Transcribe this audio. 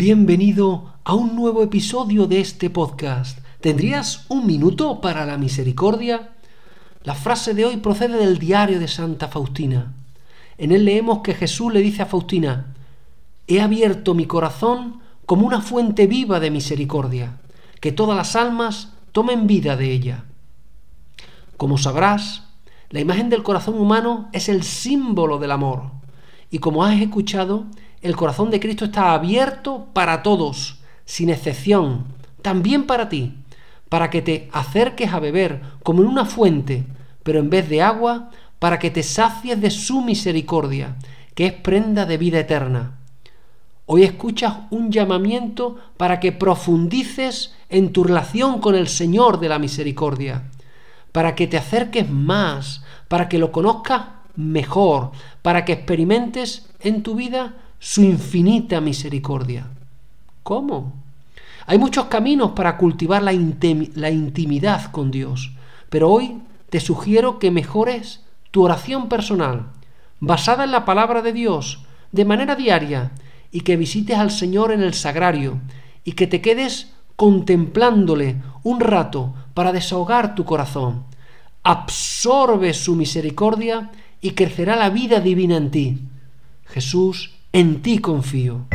Bienvenido a un nuevo episodio de este podcast. ¿Tendrías un minuto para la misericordia? La frase de hoy procede del diario de Santa Faustina. En él leemos que Jesús le dice a Faustina, He abierto mi corazón como una fuente viva de misericordia, que todas las almas tomen vida de ella. Como sabrás, la imagen del corazón humano es el símbolo del amor. Y como has escuchado, el corazón de Cristo está abierto para todos, sin excepción, también para ti, para que te acerques a beber como en una fuente, pero en vez de agua, para que te sacies de su misericordia, que es prenda de vida eterna. Hoy escuchas un llamamiento para que profundices en tu relación con el Señor de la misericordia, para que te acerques más, para que lo conozcas mejor, para que experimentes en tu vida su infinita misericordia. ¿Cómo? Hay muchos caminos para cultivar la, intimidad con Dios, pero hoy te sugiero que mejores tu oración personal, basada en la palabra de Dios, de manera diaria, y que visites al Señor en el sagrario, y que te quedes contemplándole un rato para desahogar tu corazón. Absorbe su misericordia y crecerá la vida divina en ti. Jesús en ti confío.